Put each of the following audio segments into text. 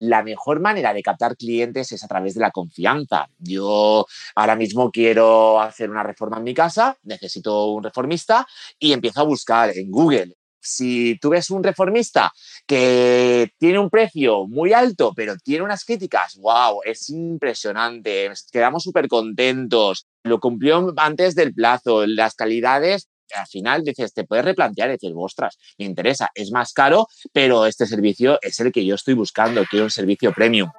la mejor manera de captar clientes es a través de la confianza. Yo ahora mismo quiero hacer una reforma en mi casa, necesito un reformista y empiezo a buscar en Google. Si tú ves un reformista que tiene un precio muy alto, pero tiene unas críticas, wow, es impresionante, quedamos súper contentos, lo cumplió antes del plazo, las calidades al final dices, te puedes replantear y decir, ostras, me interesa, es más caro, pero este servicio es el que yo estoy buscando, quiero un servicio premium.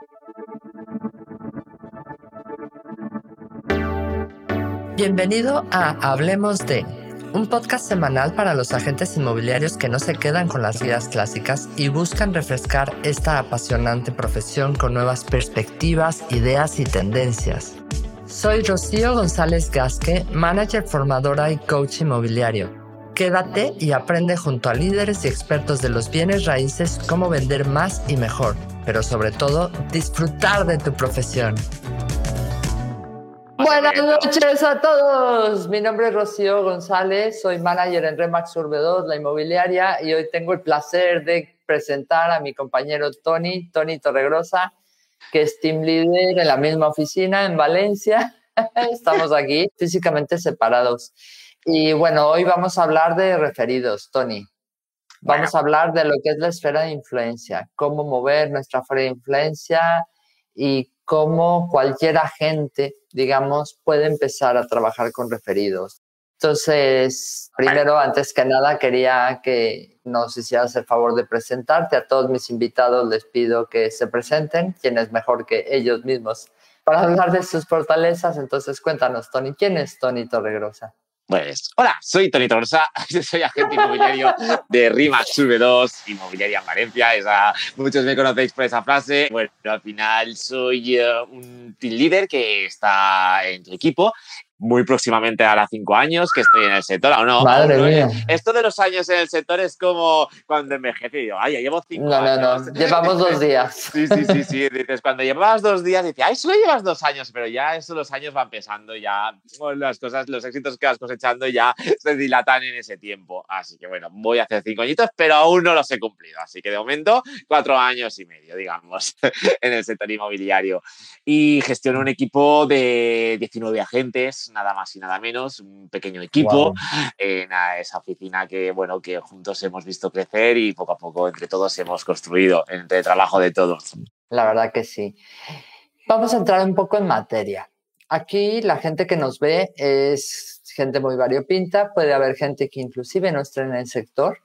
Bienvenido a Hablemos de, un podcast semanal para los agentes inmobiliarios que no se quedan con las guías clásicas y buscan refrescar esta apasionante profesión con nuevas perspectivas, ideas y tendencias. Soy Rocío González Gasque, manager formadora y coach inmobiliario. Quédate y aprende junto a líderes y expertos de los bienes raíces cómo vender más y mejor, pero sobre todo disfrutar de tu profesión. Buenas noches a todos. Mi nombre es Rocío González, soy manager en Remax Urbe 2, la inmobiliaria, y hoy tengo el placer de presentar a mi compañero Tony, Tony Torregrosa que es team leader en la misma oficina en Valencia. Estamos aquí físicamente separados. Y bueno, hoy vamos a hablar de referidos, Tony. Vamos a hablar de lo que es la esfera de influencia, cómo mover nuestra esfera de influencia y cómo cualquier agente, digamos, puede empezar a trabajar con referidos. Entonces, primero, antes que nada, quería que nos hicieras el favor de presentarte. A todos mis invitados les pido que se presenten, quién es mejor que ellos mismos para hablar de sus fortalezas. Entonces, cuéntanos, Tony, ¿quién es Tony Torregrosa? Pues, hola, soy Tony Torregrosa, soy agente inmobiliario de Rima V2, Inmobiliaria en Valencia. Esa, muchos me conocéis por esa frase. Bueno, al final soy eh, un team leader que está en tu equipo muy próximamente a las cinco años que estoy en el sector, ¿o no? Madre mía. Esto de los años en el sector es como cuando envejece y digo, ay, ya llevo cinco años. No, no, llevamos dos días. Sí, sí, sí, sí. Dices, cuando llevabas dos días, dices, ay, solo llevas dos años, pero ya eso los años van pesando, ya las cosas, los éxitos que vas cosechando ya se dilatan en ese tiempo. Así que bueno, voy a hacer cinco añitos, pero aún no los he cumplido. Así que de momento, cuatro años y medio, digamos, en el sector inmobiliario. Y gestiono un equipo de 19 agentes nada más y nada menos, un pequeño equipo en esa oficina que, bueno, que juntos hemos visto crecer y poco a poco entre todos hemos construido, entre el trabajo de todos. La verdad que sí. Vamos a entrar un poco en materia. Aquí la gente que nos ve es gente muy variopinta, puede haber gente que inclusive no esté en el sector,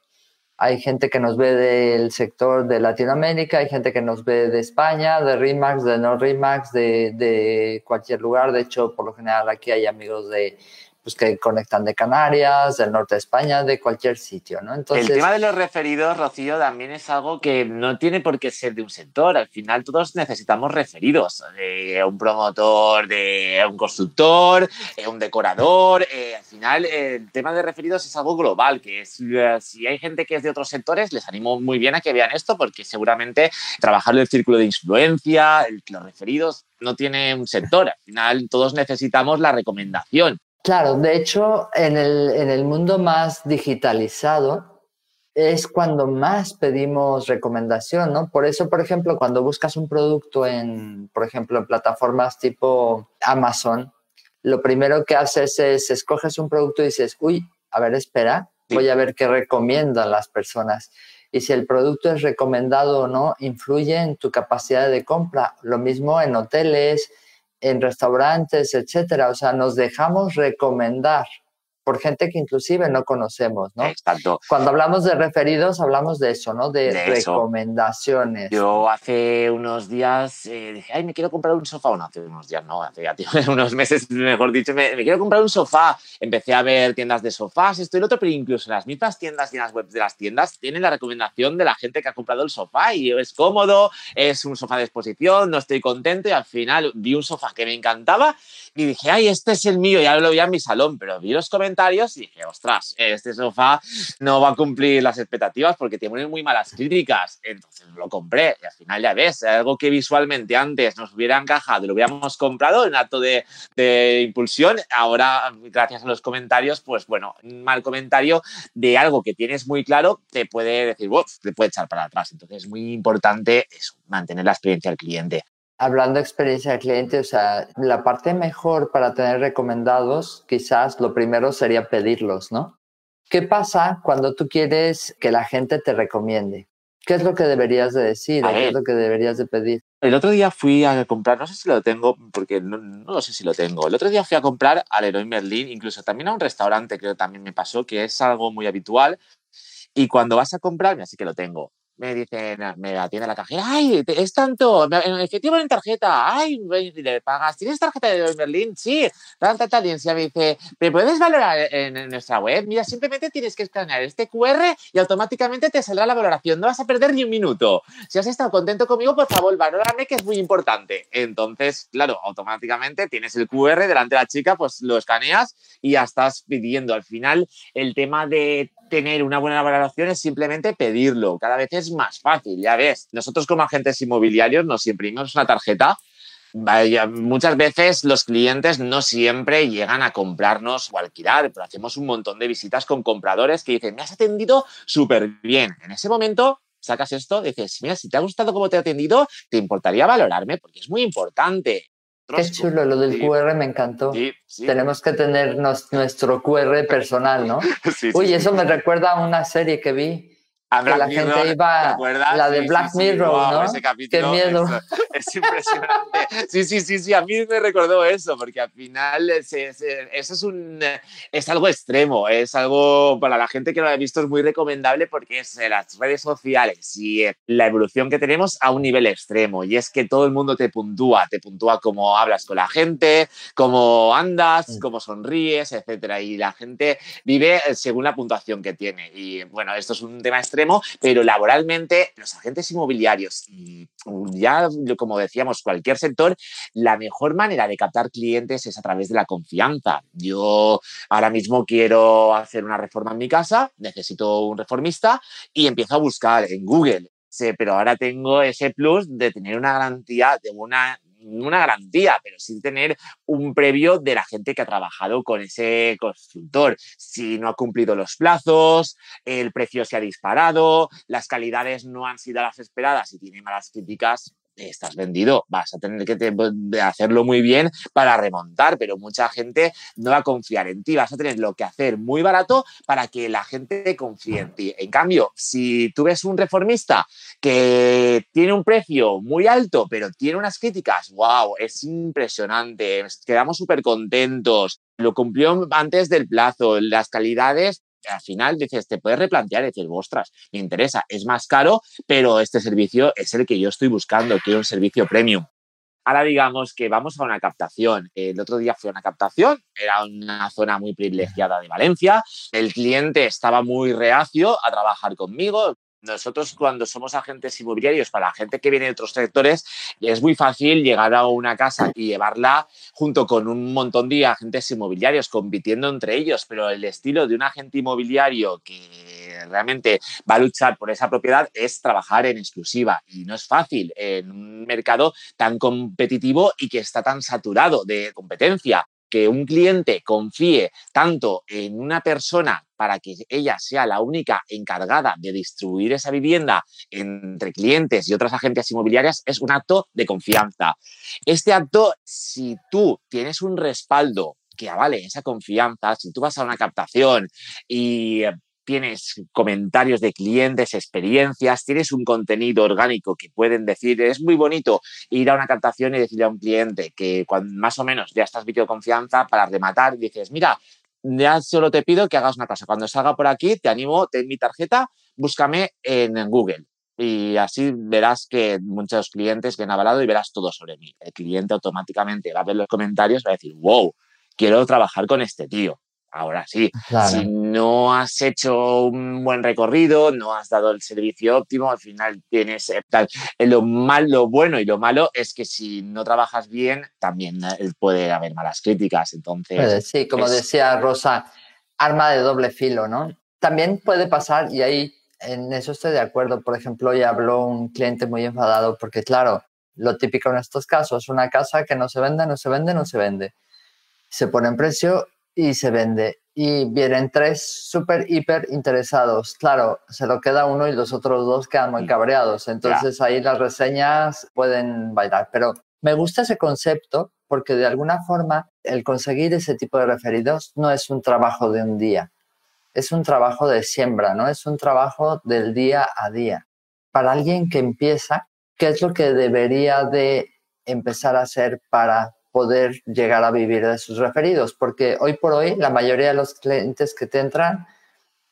hay gente que nos ve del sector de Latinoamérica, hay gente que nos ve de España, de RIMAX, de no RIMAX, de, de cualquier lugar. De hecho, por lo general aquí hay amigos de, pues que conectan de Canarias, del norte de España, de cualquier sitio, ¿no? Entonces, el tema de los referidos, Rocío, también es algo que no tiene por qué ser de un sector. Al final todos necesitamos referidos, de un promotor, de un constructor, de un decorador. Eh, al final el tema de referidos es algo global, que es, eh, si hay gente que es de otros sectores, les animo muy bien a que vean esto, porque seguramente trabajar el círculo de influencia, los referidos, no tiene un sector. Al final todos necesitamos la recomendación. Claro, de hecho, en el, en el mundo más digitalizado es cuando más pedimos recomendación, ¿no? Por eso, por ejemplo, cuando buscas un producto en, por ejemplo, en plataformas tipo Amazon, lo primero que haces es escoges un producto y dices, uy, a ver, espera, voy a ver qué recomiendan las personas. Y si el producto es recomendado o no, influye en tu capacidad de compra. Lo mismo en hoteles, en restaurantes, etcétera. O sea, nos dejamos recomendar por gente que inclusive no conocemos, ¿no? Exacto. Cuando hablamos de referidos, hablamos de eso, ¿no? De, recomendaciones. Yo hace unos días eh, dije, ay, me quiero comprar un sofá. No, hace unos días no, hace ya, unos meses, mejor dicho, me, quiero comprar un sofá. Empecé a ver tiendas de sofás, esto y lo otro, pero incluso las mismas tiendas y en las webs de las tiendas tienen la recomendación de la gente que ha comprado el sofá y es cómodo, es un sofá de exposición, no estoy contento y al final vi un sofá que me encantaba y dije, ay, este es el mío, ya lo vi en mi salón, pero vi los comentarios comentarios y dije, ostras, este sofá no va a cumplir las expectativas porque tiene muy malas críticas. Entonces lo compré y al final ya ves, algo que visualmente antes nos hubiera encajado, lo hubiéramos comprado en acto de, de impulsión, ahora gracias a los comentarios, pues bueno, un mal comentario de algo que tienes muy claro te puede decir, te puede echar para atrás. Entonces es muy importante eso, mantener la experiencia del cliente. Hablando de experiencia del cliente, o sea, la parte mejor para tener recomendados, quizás lo primero sería pedirlos, ¿no? ¿Qué pasa cuando tú quieres que la gente te recomiende? ¿Qué es lo que deberías de decir? ¿Qué es lo que deberías de pedir? El otro día fui a comprar, no sé si lo tengo, porque no, no sé si lo tengo. El otro día fui a comprar al Leroy Merlin, incluso también a un restaurante, creo que también me pasó, que es algo muy habitual. Y cuando vas a comprar, así que lo tengo me dicen, me atiende la cajera, ay, es tanto, en efectivo en tarjeta, ay, le pagas, ¿tienes tarjeta de Berlín? Sí, tal, tal, y me dice, ¿me puedes valorar en, nuestra web? Mira, simplemente tienes que escanear este QR y automáticamente te saldrá la valoración, no vas a perder ni un minuto. Si has estado contento conmigo, por favor, valórame, que es muy importante. Entonces, claro, automáticamente tienes el QR delante de la chica, pues lo escaneas y ya estás pidiendo. Al final, el tema de tener una buena valoración es simplemente pedirlo. Cada vez es más fácil, ya ves. Nosotros como agentes inmobiliarios nos imprimimos una tarjeta. Vaya, muchas veces los clientes no siempre llegan a comprarnos o alquilar, pero hacemos un montón de visitas con compradores que dicen, me has atendido súper bien. En ese momento sacas esto, dices, mira, si te ha gustado cómo te he atendido, te importaría valorarme porque es muy importante. Qué chulo, lo del QR me encantó. Tenemos que tener nuestro QR personal, ¿no? Uy, eso me recuerda a una serie que vi que la gente iba la de Black Mirror, ¿no? Qué miedo. Es, impresionante. sí, sí, sí, sí, a mí me recordó eso, porque al final eso es, un, es algo extremo, es algo para la gente que lo ha visto es muy recomendable porque es las redes sociales y la evolución que tenemos a un nivel extremo y es que todo el mundo te puntúa, te puntúa cómo hablas con la gente, cómo andas, mm. cómo sonríes, etcétera, y la gente vive según la puntuación que tiene y bueno, esto es un tema extremo pero laboralmente los agentes inmobiliarios y ya, como decíamos, cualquier sector, la mejor manera de captar clientes es a través de la confianza. Yo ahora mismo quiero hacer una reforma en mi casa, necesito un reformista y empiezo a buscar en Google. Pero ahora tengo ese plus de tener una garantía de una una garantía, pero sin tener un previo de la gente que ha trabajado con ese constructor. Si no ha cumplido los plazos, el precio se ha disparado, las calidades no han sido las esperadas y tiene malas críticas, estás vendido, vas a tener que hacerlo muy bien para remontar, pero mucha gente no va a confiar en ti, vas a tener lo que hacer muy barato para que la gente confíe en ti. En cambio, si tú ves un reformista que tiene un precio muy alto, pero tiene unas críticas, wow, es impresionante, quedamos súper contentos, lo cumplió antes del plazo, las calidades al final dices, te puedes replantear y decir, ostras, me interesa, es más caro, pero este servicio es el que yo estoy buscando, quiero un servicio premium. Ahora digamos que vamos a una captación. El otro día fui a una captación, era una zona muy privilegiada de Valencia. El cliente estaba muy reacio a trabajar conmigo, nosotros cuando somos agentes inmobiliarios, para la gente que viene de otros sectores, es muy fácil llegar a una casa y llevarla junto con un montón de agentes inmobiliarios compitiendo entre ellos, pero el estilo de un agente inmobiliario que realmente va a luchar por esa propiedad es trabajar en exclusiva. Y no es fácil en un mercado tan competitivo y que está tan saturado de competencia que un cliente confíe tanto en una persona para que ella sea la única encargada de distribuir esa vivienda entre clientes y otras agencias inmobiliarias es un acto de confianza. Este acto, si tú tienes un respaldo que avale esa confianza, si tú vas a una captación y tienes comentarios de clientes, experiencias, tienes un contenido orgánico que pueden decir, es muy bonito ir a una captación y decirle a un cliente que más o menos ya estás vídeo confianza para rematar, dices, mira, ya solo te pido que hagas una cosa, cuando salga por aquí, te animo, ten mi tarjeta, búscame en Google. Y así verás que muchos clientes han avalado y verás todo sobre mí. El cliente automáticamente va a ver los comentarios y va a decir, wow, quiero trabajar con este tío. Ahora sí, si no has hecho un buen recorrido, no has dado el servicio óptimo, al final tienes eh, tal. Eh, lo malo, lo bueno y lo malo es que si no trabajas bien, también eh, puede haber malas críticas. Entonces, sí, como decía Rosa, arma de doble filo, ¿no? También puede pasar, y ahí en eso estoy de acuerdo, por ejemplo, hoy habló un cliente muy enfadado porque, claro, lo típico en estos casos, una casa que no se vende, no se vende, no se vende. Se pone en precio y se vende. Y vienen tres súper, hiper interesados. Claro, se lo queda uno y los otros dos quedan muy mm. cabreados. Entonces ahí las reseñas pueden bailar. Pero me gusta ese concepto porque de alguna forma el conseguir ese tipo de referidos no es un trabajo de un día. Es un trabajo de siembra, ¿no? Es un trabajo del día a día. Para alguien que empieza, ¿qué es lo que debería de empezar a hacer para poder llegar a vivir de sus referidos? Porque hoy por hoy la mayoría de los clientes que te entran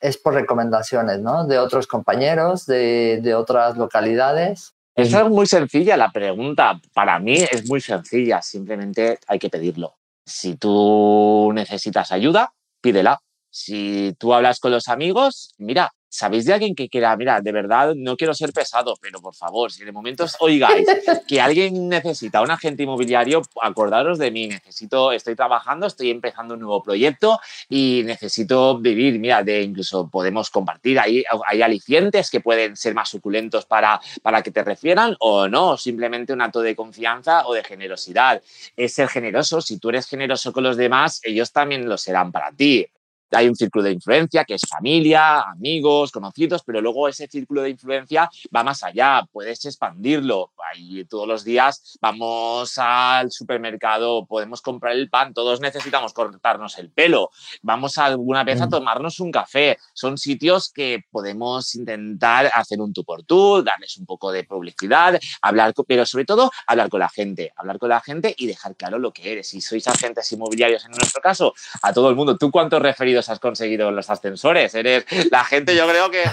es por recomendaciones. De otros compañeros, de, de otras localidades. Eso es muy sencilla la pregunta. Para mí es muy sencilla, simplemente hay que pedirlo. Si tú necesitas ayuda, pídela. Si tú hablas con los amigos, mira, ¿sabéis de alguien que quiera, mira, de verdad no quiero ser pesado, pero por favor, si de momento oigáis que alguien necesita un agente inmobiliario, acordaros de mí, necesito, estoy trabajando, estoy empezando un nuevo proyecto y necesito vivir, mira, de incluso podemos compartir, ahí hay alicientes que pueden ser más suculentos para, para que te refieran o no, simplemente un acto de confianza o de generosidad. Es ser generoso, si tú eres generoso con los demás, ellos también lo serán para ti hay un círculo de influencia que es familia, amigos, conocidos, pero luego ese círculo de influencia va más allá, puedes expandirlo. Ahí todos los días vamos al supermercado, podemos comprar el pan, todos necesitamos cortarnos el pelo, vamos alguna vez a mm. tomarnos un café. Son sitios que podemos intentar hacer un tú por tú, darles un poco de publicidad, hablar, pero sobre todo hablar con la gente, hablar con la gente y dejar claro lo que eres. Si sois agentes inmobiliarios en nuestro caso, a todo el mundo, ¿tú cuántos referidos has conseguido los ascensores. Eres la gente, yo creo que,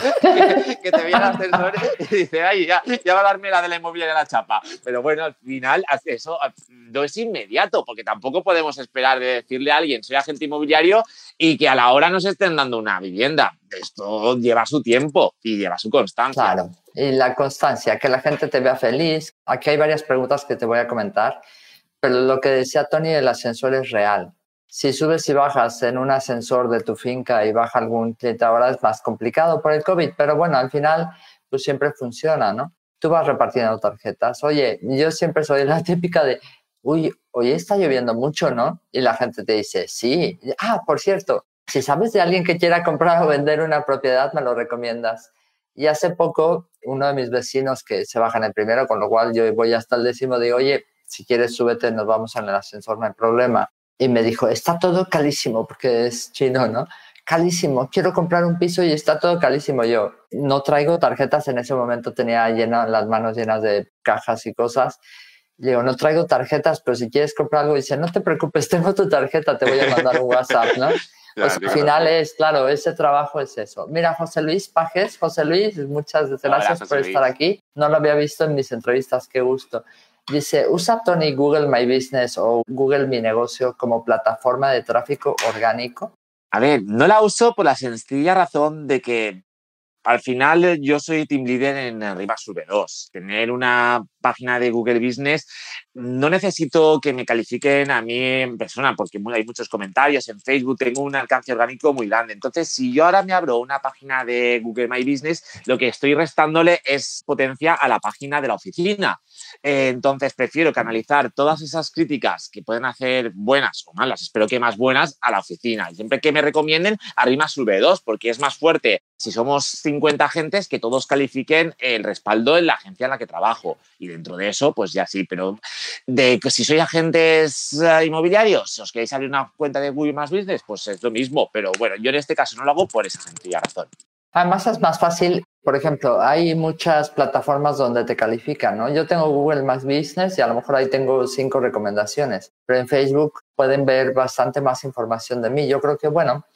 que, te viene ascensores y dice, ay, ya, ya va a darme la de la inmobiliaria la chapa. Pero bueno, al final eso no es inmediato, porque tampoco podemos esperar de decirle a alguien, soy agente inmobiliario, y que a la hora nos estén dando una vivienda. Esto lleva su tiempo y lleva su constancia. Claro, y la constancia, que la gente te vea feliz. Aquí hay varias preguntas que te voy a comentar, pero lo que decía Tony, el ascensor es real si subes y bajas en un ascensor de tu finca y baja algún cliente ahora es más complicado por el COVID, pero bueno, al final pues siempre funciona, ¿no? Tú vas repartiendo tarjetas. Oye, yo siempre soy la típica de, uy, hoy está lloviendo mucho, ¿no? Y la gente te dice, sí. Ah, por cierto, si sabes de alguien que quiera comprar o vender una propiedad, me lo recomiendas. Y hace poco, uno de mis vecinos que se baja en el primero, con lo cual yo voy hasta el décimo, digo, oye, si quieres súbete, nos vamos en el ascensor, no hay problema y me dijo, está todo calísimo, porque es chino, ¿no? Calísimo, quiero comprar un piso y está todo calísimo. Yo no traigo tarjetas, en ese momento tenía llena, las manos llenas de cajas y cosas. Le digo, no traigo tarjetas, pero si quieres comprar algo, dice, no te preocupes, tengo tu tarjeta, te voy a mandar un WhatsApp, ¿no? Pues al final es, claro, ese trabajo es eso. Mira, José Luis Pajes, José Luis, muchas gracias por estar aquí. No lo había visto en mis entrevistas, qué gusto. Dice, ¿usa Tony Google My Business o Google Mi Negocio como plataforma de tráfico orgánico? A ver, no la uso por la sencilla razón de que al final yo soy team leader en Arriba Sube 2. Tener una página de Google Business no necesito que me califiquen a mí en persona porque hay muchos comentarios en Facebook, tengo un alcance orgánico muy grande. Entonces, si yo ahora me abro una página de Google My Business, lo que estoy restándole es potencia a la página de la oficina. Eh, entonces, prefiero canalizar todas esas críticas que pueden hacer buenas o malas, espero que más buenas, a la oficina. siempre que me recomienden, arriba sube 2 porque es más fuerte si somos 50 agentes que todos califiquen el respaldo en la agencia en la que trabajo. Y dentro de eso, pues ya sí, pero de si sois agentes eh, inmobiliarios, os queréis abrir una cuenta de Google Más Business, pues es lo mismo. Pero bueno, yo en este caso no lo hago por esa sencilla razón. Además es más fácil, por ejemplo, hay muchas plataformas donde te califican, ¿no? Yo tengo Google Más Business y a lo mejor ahí tengo cinco recomendaciones, pero en Facebook pueden ver bastante más información de mí. Yo creo que, bueno,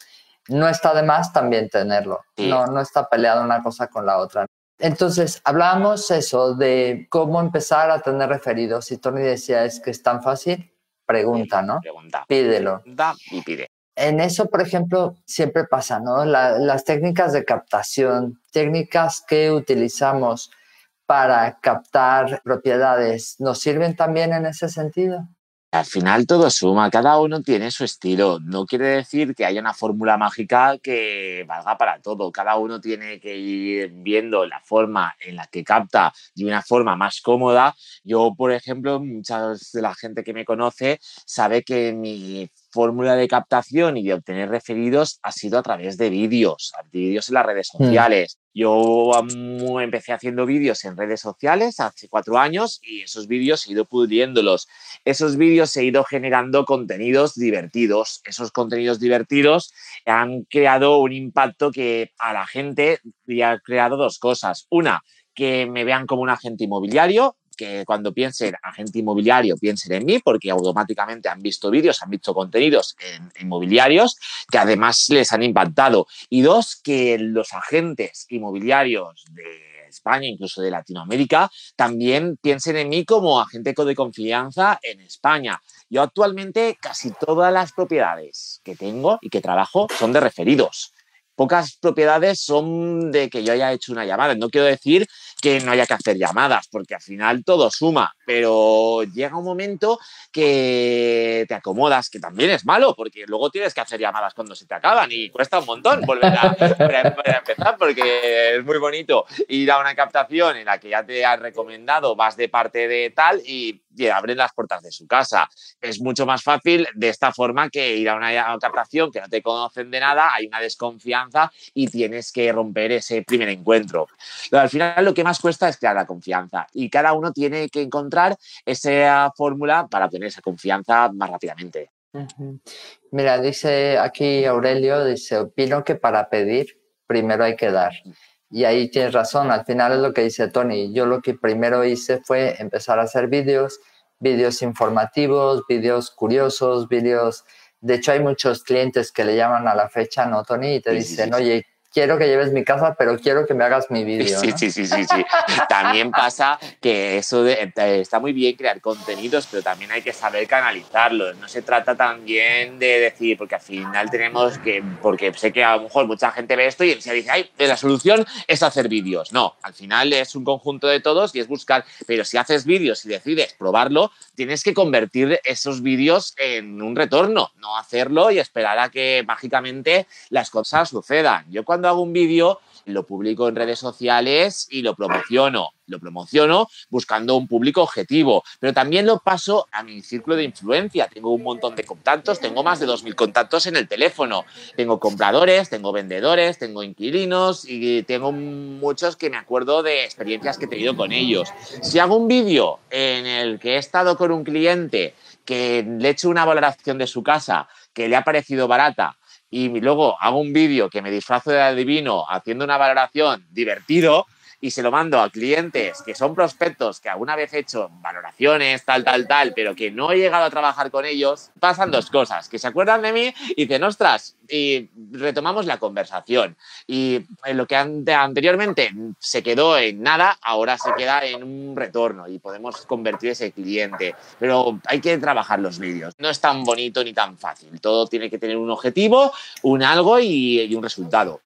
no está de más también tenerlo. No, no está peleada una cosa con la otra. Entonces, hablábamos eso de cómo empezar a tener referidos. Y Tony decía, es que es tan fácil, pregunta, ¿no? Pregunta. Pídelo. Da y pide. En eso, por ejemplo, siempre pasa, ¿no? las técnicas de captación, técnicas que utilizamos para captar propiedades, ¿nos sirven también en ese sentido? Al final todo suma, cada uno tiene su estilo. No quiere decir que haya una fórmula mágica que valga para todo. Cada uno tiene que ir viendo la forma en la que capta de una forma más cómoda. Yo, por ejemplo, mucha de la gente que me conoce sabe que mi fórmula de captación y de obtener referidos ha sido a través de vídeos, vídeos en las redes mm. sociales. Yo empecé haciendo vídeos en redes sociales hace cuatro años y esos vídeos he ido pudiéndolos. Esos vídeos he ido generando contenidos divertidos. Esos contenidos divertidos han creado un impacto que a la gente ha creado dos cosas. Una, que me vean como un agente inmobiliario, que cuando piensen agente inmobiliario piensen en mí porque automáticamente han visto vídeos, han visto contenidos en, inmobiliarios que además les han impactado. Y dos, que los agentes inmobiliarios de España, incluso de Latinoamérica, también piensen en mí como agente de confianza en España. Yo actualmente casi todas las propiedades que tengo y que trabajo son de referidos pocas propiedades son de que yo haya hecho una llamada. No quiero decir que no haya que hacer llamadas, porque al final todo suma, pero llega un momento que te acomodas, que también es malo, porque luego tienes que hacer llamadas cuando se te acaban y cuesta un montón volver a, empezar, porque es muy bonito ir a una captación en la que ya te has recomendado, vas de parte de tal y, abren las puertas de su casa. Es mucho más fácil de esta forma que ir a una captación que no te conocen de nada, hay una desconfianza y tienes que romper ese primer encuentro. Al final lo que más cuesta es crear la confianza y cada uno tiene que encontrar esa fórmula para obtener esa confianza más rápidamente. Mira, dice aquí Aurelio, dice, opino que para pedir primero hay que dar. Y ahí tienes razón, al final es lo que dice Tony. Yo lo que primero hice fue empezar a hacer vídeos, vídeos informativos, vídeos curiosos, vídeos... De hecho, hay muchos clientes que le llaman a la fecha, ¿no, Tony? Y te dicen, oye, quiero que lleves mi casa, pero quiero que me hagas mi vídeo. Sí, sí, sí, sí, sí. también pasa que eso eh, está muy bien crear contenidos, pero también hay que saber canalizarlos. No se trata también de decir, porque al final tenemos que, porque sé que a lo mejor mucha gente ve esto y se dice, ay, la solución es hacer vídeos. No, al final es un conjunto de todos y es buscar, pero si haces vídeos y decides probarlo, tienes que convertir esos vídeos en un retorno, no hacerlo y esperar a que mágicamente las cosas sucedan. Yo cuando hago un vídeo, lo publico en redes sociales y lo promociono. Lo promociono buscando un público objetivo, pero también lo paso a mi círculo de influencia. Tengo un montón de contactos, tengo más de 2.000 contactos en el teléfono. Tengo compradores, tengo vendedores, tengo inquilinos y tengo muchos que me acuerdo de experiencias que he tenido con ellos. Si hago un vídeo en el que he estado con un cliente que le he hecho una valoración de su casa que le ha parecido barata y luego hago un vídeo que me disfrazo de adivino haciendo una valoración divertido, y se lo mando a clientes que son prospectos que alguna vez he hecho valoraciones, tal, tal, tal, pero que no he llegado a trabajar con ellos, pasan dos cosas, que se acuerdan de mí y dicen, ostras, y retomamos la conversación. Y lo que anteriormente se quedó en nada, ahora se queda en un retorno y podemos convertir ese cliente. Pero hay que trabajar los vídeos. No es tan bonito ni tan fácil. Todo tiene que tener un objetivo, un algo y un resultado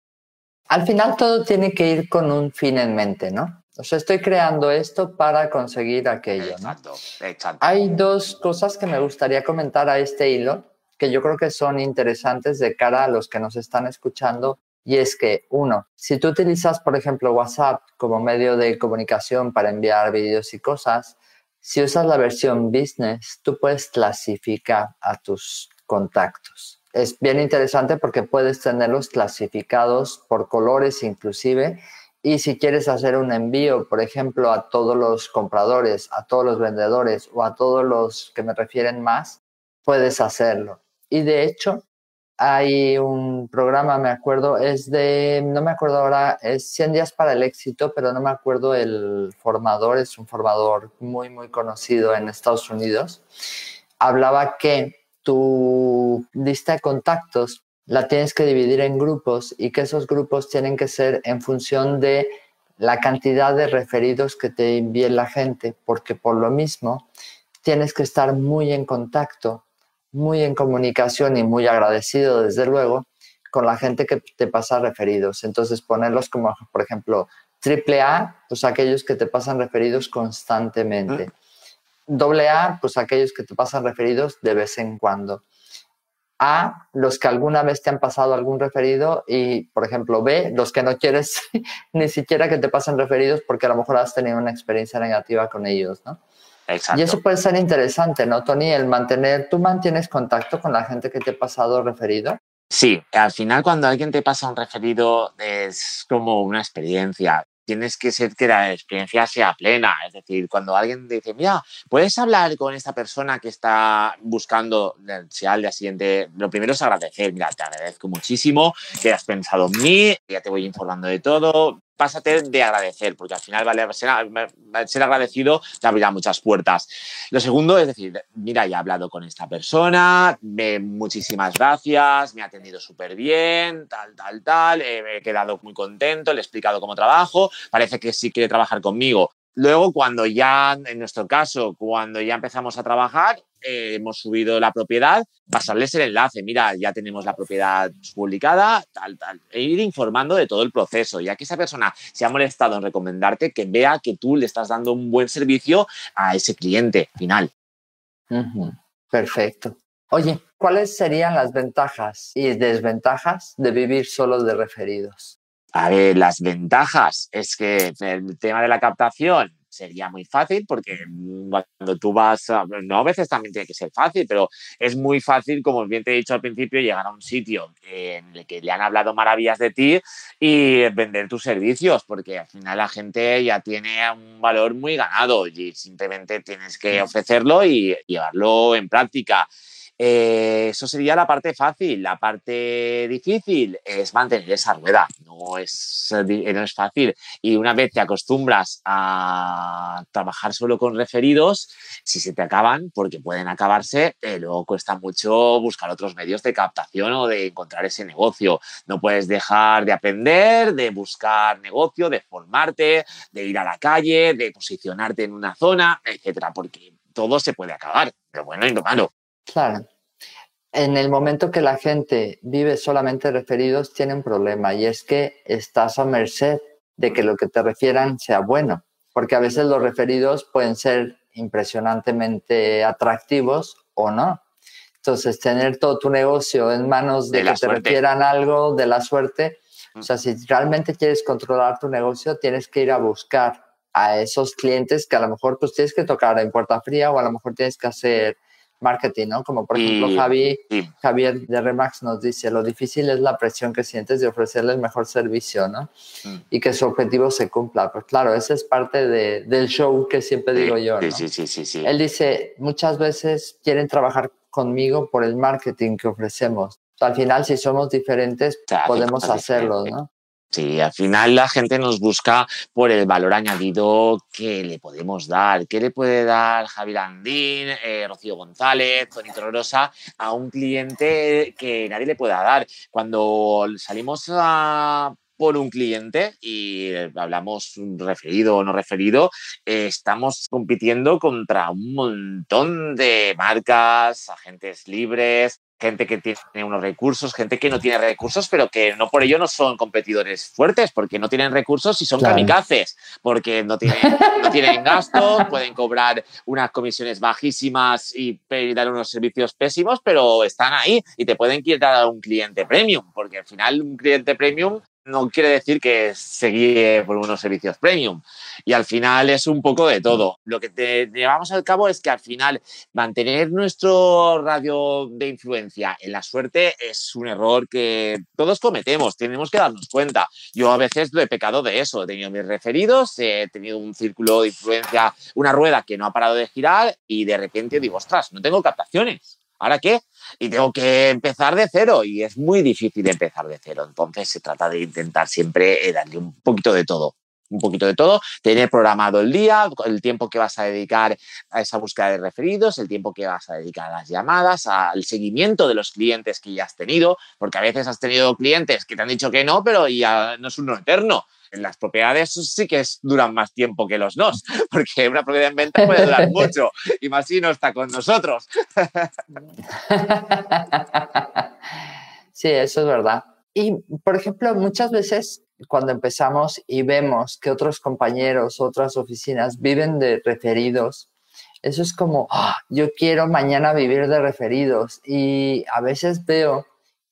al final todo tiene que ir con un fin en mente, ¿no? O sea, estoy creando esto para conseguir aquello. Exacto, exacto. Hay dos cosas que me gustaría comentar a este hilo que yo creo que son interesantes de cara a los que nos están escuchando. Y es que, uno, si tú utilizas, por ejemplo, WhatsApp como medio de comunicación para enviar vídeos y cosas, si usas la versión business, tú puedes clasificar a tus contactos es bien interesante porque puedes tenerlos clasificados por colores inclusive. Y si quieres hacer un envío, por ejemplo, a todos los compradores, a todos los vendedores o a todos los que me refieren más, puedes hacerlo. Y de hecho, hay un programa, me acuerdo, es de, no me acuerdo ahora, es 100 días para el éxito, pero no me acuerdo el formador, es un formador muy, muy conocido en Estados Unidos. Hablaba que tu lista de contactos la tienes que dividir en grupos y que esos grupos tienen que ser en función de la cantidad de referidos que te envíe la gente, porque por lo mismo tienes que estar muy en contacto, muy en comunicación y muy agradecido, desde luego, con la gente que te pasa referidos. Entonces, ponerlos como, por ejemplo, triple A, pues aquellos que te pasan referidos constantemente. Doble A, pues aquellos que te pasan referidos de vez en cuando. A, los que alguna vez te han pasado algún referido y, por ejemplo, B, los que no quieres ni siquiera que te pasen referidos porque a lo mejor has tenido una experiencia negativa con ellos, ¿no? Exacto. Y eso puede ser interesante, ¿no, Tony? El mantener, ¿tú mantienes contacto con la gente que te ha pasado referido? Sí, al final cuando alguien te pasa un referido es como una experiencia tienes que ser que la experiencia sea plena. Es decir, cuando alguien dice, mira, puedes hablar con esta persona que está buscando, sea al día siguiente, lo primero es agradecer. Mira, te agradezco muchísimo que has pensado en mí, ya te voy informando de todo pásate de agradecer, porque al final vale, ser, agradecido te abrirá muchas puertas. Lo segundo es decir, mira, ya he hablado con esta persona, muchísimas gracias, me ha atendido súper bien, tal, tal, tal, eh, he quedado muy contento, le he explicado cómo trabajo, parece que sí quiere trabajar conmigo. Luego, cuando ya, en nuestro caso, cuando ya empezamos a trabajar, eh, hemos subido la propiedad, pasarles el enlace, mira, ya tenemos la propiedad publicada, tal, tal, e ir informando de todo el proceso, ya que esa persona se ha molestado en recomendarte, que vea que tú le estás dando un buen servicio a ese cliente final. Perfecto. Oye, ¿cuáles serían las ventajas y desventajas de vivir solo de referidos? A ver, las ventajas es que el tema de la captación sería muy fácil porque cuando tú vas, a, no a veces también tiene que ser fácil, pero es muy fácil, como bien te he dicho al principio, llegar a un sitio en el que le han hablado maravillas de ti y vender tus servicios, porque al final la gente ya tiene un valor muy ganado y simplemente tienes que ofrecerlo y llevarlo en práctica. Eh, eso sería la parte fácil. La parte difícil es mantener esa rueda. No es, no es fácil. Y una vez te acostumbras a trabajar solo con referidos, si se te acaban, porque pueden acabarse, eh, luego cuesta mucho buscar otros medios de captación o de encontrar ese negocio. No puedes dejar de aprender, de buscar negocio, de formarte, de ir a la calle, de posicionarte en una zona, etcétera, porque todo se puede acabar, lo bueno y lo malo. Claro. En el momento que la gente vive solamente referidos, tiene un problema y es que estás a merced de que lo que te refieran sea bueno, porque a veces los referidos pueden ser impresionantemente atractivos o no. Entonces, tener todo tu negocio en manos de, que te refieran algo de la suerte, o sea, si realmente quieres controlar tu negocio, tienes que ir a buscar a esos clientes que a lo mejor pues tienes que tocar en puerta fría o a lo mejor tienes que hacer marketing, ¿no? Como por ejemplo Javi, Javier de Remax nos dice, lo difícil es la presión que sientes de ofrecerle el mejor servicio, ¿no? Mm. Y que su objetivo se cumpla. Pues claro, esa es parte de, del show que siempre digo yo, ¿no? Sí, sí, sí, sí. Él dice, muchas veces quieren trabajar conmigo por el marketing que ofrecemos. al final, si somos diferentes, podemos hacerlo, ¿no? Sí, al final la gente nos busca por el valor añadido que le podemos dar. ¿Qué le puede dar Javi Landín, eh, Rocío González, Tony Rosa a un cliente que nadie le pueda dar? Cuando salimos por un cliente y hablamos referido o no referido, eh, estamos compitiendo contra un montón de marcas, agentes libres, gente que tiene unos recursos, gente que no tiene recursos, pero que no por ello no son competidores fuertes, porque no tienen recursos y son kamikazes, porque no tienen, no tienen gastos, pueden cobrar unas comisiones bajísimas y dar unos servicios pésimos, pero están ahí y te pueden quitar a un cliente premium, porque al final un cliente premium no quiere decir que se guíe por unos servicios premium. Y al final es un poco de todo. Lo que te llevamos al cabo es que al final mantener nuestro radio de influencia en la suerte es un error que todos cometemos, tenemos que darnos cuenta. Yo a veces lo he pecado de eso, he tenido mis referidos, he tenido un círculo de influencia, una rueda que no ha parado de girar y de repente digo, ostras, no tengo captaciones. ¿Ahora qué? Y tengo que empezar de cero y es muy difícil empezar de cero. Entonces se trata de intentar siempre eh, darle un poquito de todo un poquito de todo, tener programado el día, el tiempo que vas a dedicar a esa búsqueda de referidos, el tiempo que vas a dedicar a las llamadas, al seguimiento de los clientes que ya has tenido, porque a veces has tenido clientes que te han dicho que no, pero ya no es uno eterno las propiedades sí que duran más tiempo que los dos, porque una propiedad en venta puede durar mucho y más si no está con nosotros. Sí, eso es verdad. Y, por ejemplo, muchas veces cuando empezamos y vemos que otros compañeros, otras oficinas viven de referidos, Eso es como, "Ah, yo quiero mañana vivir de referidos. Y a veces veo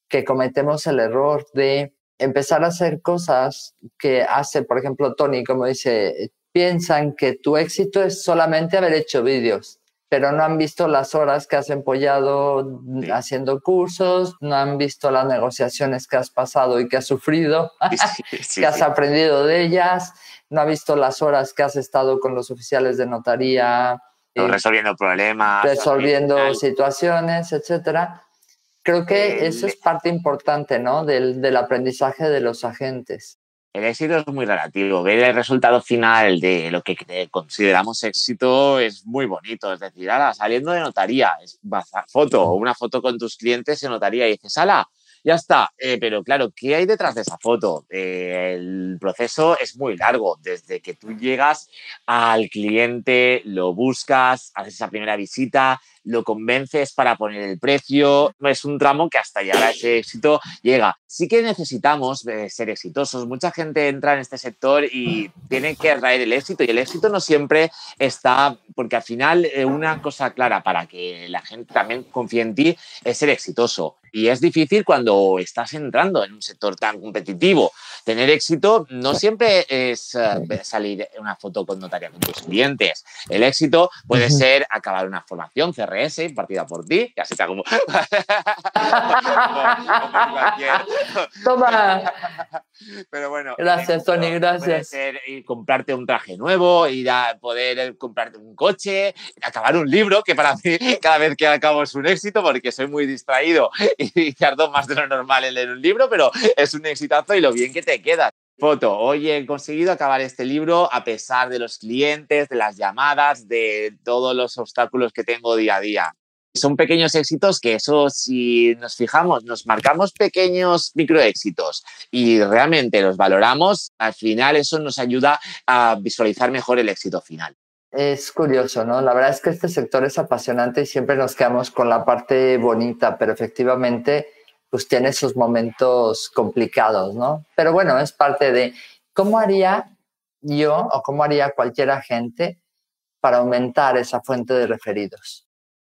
que cometemos el error de empezar a hacer cosas que hace, por ejemplo, Tony, como dice, piensan que tu éxito es solamente haber hecho vídeos, pero no han visto las horas que has empollado Sí. haciendo cursos, no han visto las negociaciones que has pasado y que has sufrido, Sí, sí, que has aprendido de ellas, no ha visto las horas que has estado con los oficiales de notaría, eh, resolviendo problemas. resolviendo situaciones, etcétera. Creo que Eh, eso es parte importante, ¿no? Del, del aprendizaje de los agentes. El éxito es muy relativo. Ver el resultado final de lo que consideramos éxito es muy bonito. Es decir, ahora saliendo de notaría, es foto, una foto con tus clientes en notaría y dices, ala, ya está. Eh, pero claro, ¿qué hay detrás de esa foto? Eh, el proceso es muy largo. Desde que tú llegas al cliente, lo buscas, haces esa primera visita, lo convences para poner el precio. Es un tramo que hasta llegar a ese éxito llega. Sí que necesitamos eh, ser exitosos. Mucha gente entra en este sector y tiene que atraer el éxito y el éxito no siempre está, porque al final eh, una cosa clara para que la gente también confíe en ti es ser exitoso. Y es difícil cuando estás entrando en un sector tan competitivo. Tener éxito no siempre es eh, salir en una foto con notaria con tus clientes. El éxito puede ser acabar una formación CRS impartida por ti, que así te como... Toma, Pero bueno. Gracias, Tony, gracias. Puede ser ir comprarte un traje nuevo, ir a poder eh, comprarte un coche, acabar un libro, que para mí cada vez que acabo es un éxito porque soy muy distraído y tardo más de lo normal en leer un libro, pero es un exitazo y lo bien que te queda. Foto, hoy he conseguido acabar este libro a pesar de los clientes, de las llamadas, de todos los obstáculos que tengo día a día son pequeños éxitos que eso, si nos fijamos, nos marcamos pequeños microéxitos y realmente los valoramos, al final eso nos ayuda a visualizar mejor el éxito final. es curioso, ¿no? La verdad es que este sector es apasionante y siempre nos quedamos con la parte bonita, pero efectivamente, pues tiene sus momentos complicados, ¿no? Pero bueno, es parte de cómo haría yo o cómo haría cualquier agente para aumentar esa fuente de referidos.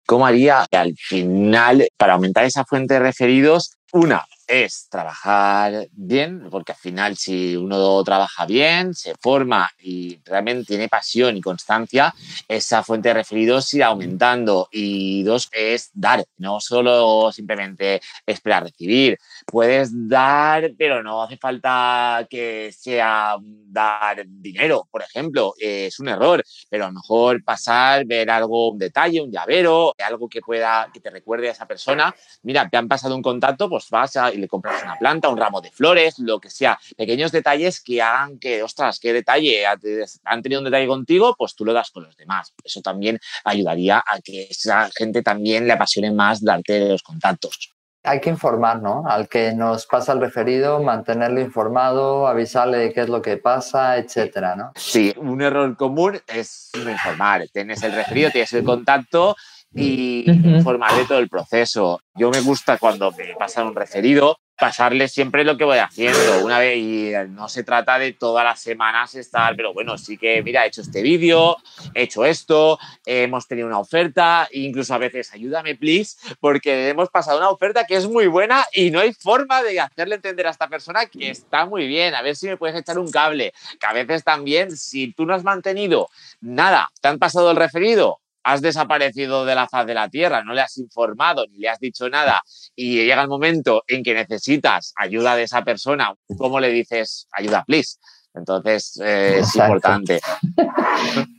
¿Cómo haría al final para aumentar esa fuente de referidos? Una es trabajar bien, porque al final si uno trabaja bien, se forma y realmente tiene pasión y constancia, esa fuente de referidos irá aumentando. Y dos es dar, no solo simplemente esperar recibir. Puedes dar, pero no hace falta que sea dar dinero, por ejemplo. Eh, es un error, pero a lo mejor pasar, ver algo, un detalle, un llavero, algo que pueda, que te recuerde a esa persona. Mira, te han pasado un contacto, pues vas a- y le compras una planta, un ramo de flores, lo que sea. Pequeños detalles que hagan que, ostras, qué detalle, han tenido un detalle contigo, pues tú lo das con los demás. Eso también ayudaría a que esa gente también le apasione más darte los contactos. Hay que informar, ¿no? Al que nos pasa el referido, mantenerlo informado, avisarle de qué es lo que pasa, etcétera, ¿no? Sí, un error común es no informar. Tienes el referido, tienes el contacto y Ujú. informar de todo el proceso. Yo me gusta cuando me pasan un referido pasarle siempre lo que voy haciendo una vez y no se trata de todas las semanas estar, pero bueno, sí que mira, he hecho este vídeo, he hecho esto, hemos tenido una oferta, incluso a veces ayúdame please, porque hemos pasado una oferta que es muy buena y no hay forma de hacerle entender a esta persona que está muy bien, a ver si me puedes echar un cable, que a veces también si tú no has mantenido nada, te han pasado el referido, has desaparecido de la faz de la tierra, no le has informado ni le has dicho nada y llega el momento en que necesitas ayuda de esa persona, ¿cómo le dices ayuda, please? Entonces eh, es importante.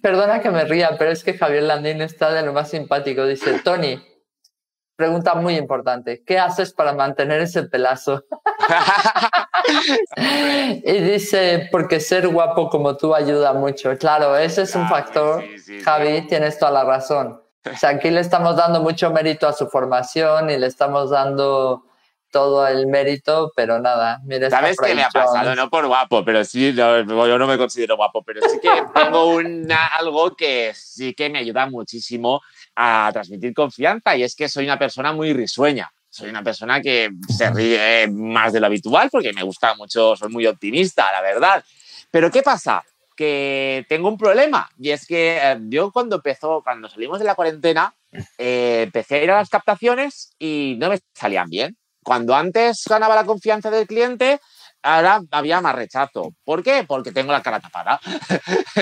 Perdona que me ría, pero es que Javier Landín está de lo más simpático. Dice, Tony, pregunta muy importante, ¿qué haces para mantener ese pelazo? y dice, porque ser guapo como tú ayuda mucho. Claro, ese es un factor. sí, sí, sí. Javi, tienes toda la razón. O sea, aquí le estamos dando mucho mérito a su formación y le estamos dando todo el mérito, pero nada, mira, ¿Sabes qué me ha pasado? No por guapo, pero sí, no, yo no me considero guapo, pero sí que tengo una, algo que sí que me ayuda muchísimo a transmitir confianza y es que soy una persona muy risueña. Soy una persona que se ríe más de lo habitual porque me gusta mucho, soy muy optimista, la verdad. Pero ¿qué pasa? que tengo un problema y es que eh, yo cuando empezó, cuando salimos de la cuarentena, eh, empecé a ir a las captaciones y no me salían bien. Cuando antes ganaba la confianza del cliente, ahora había más rechazo. ¿Por qué? Porque tengo la cara tapada.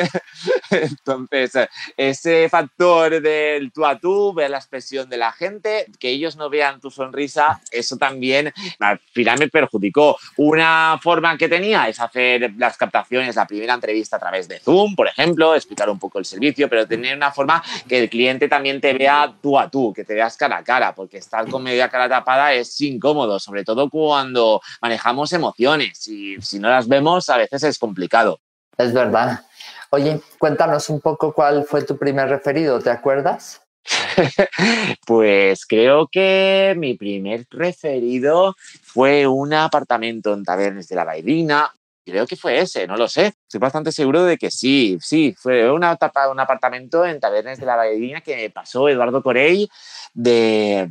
Entonces, ese factor del tú a tú, ver la expresión de la gente, que ellos no vean tu sonrisa, eso también al final me perjudicó. Una forma que tenía es hacer las captaciones, la primera entrevista a través de Zoom, por ejemplo, explicar un poco el servicio, pero tener una forma que el cliente también te vea tú a tú, que te veas cara a cara, porque estar con media cara tapada es incómodo, sobre todo cuando manejamos emociones si, si no las vemos, a veces es complicado. Es verdad. Oye, cuéntanos un poco cuál fue tu primer referido, ¿te acuerdas? pues creo que mi primer referido fue un apartamento en Tabernes de la Bailina. Creo que fue ese, no lo sé. Estoy bastante seguro de que sí, sí. Fue una, un apartamento en Tabernes de la Bailina que me pasó Eduardo Corey de.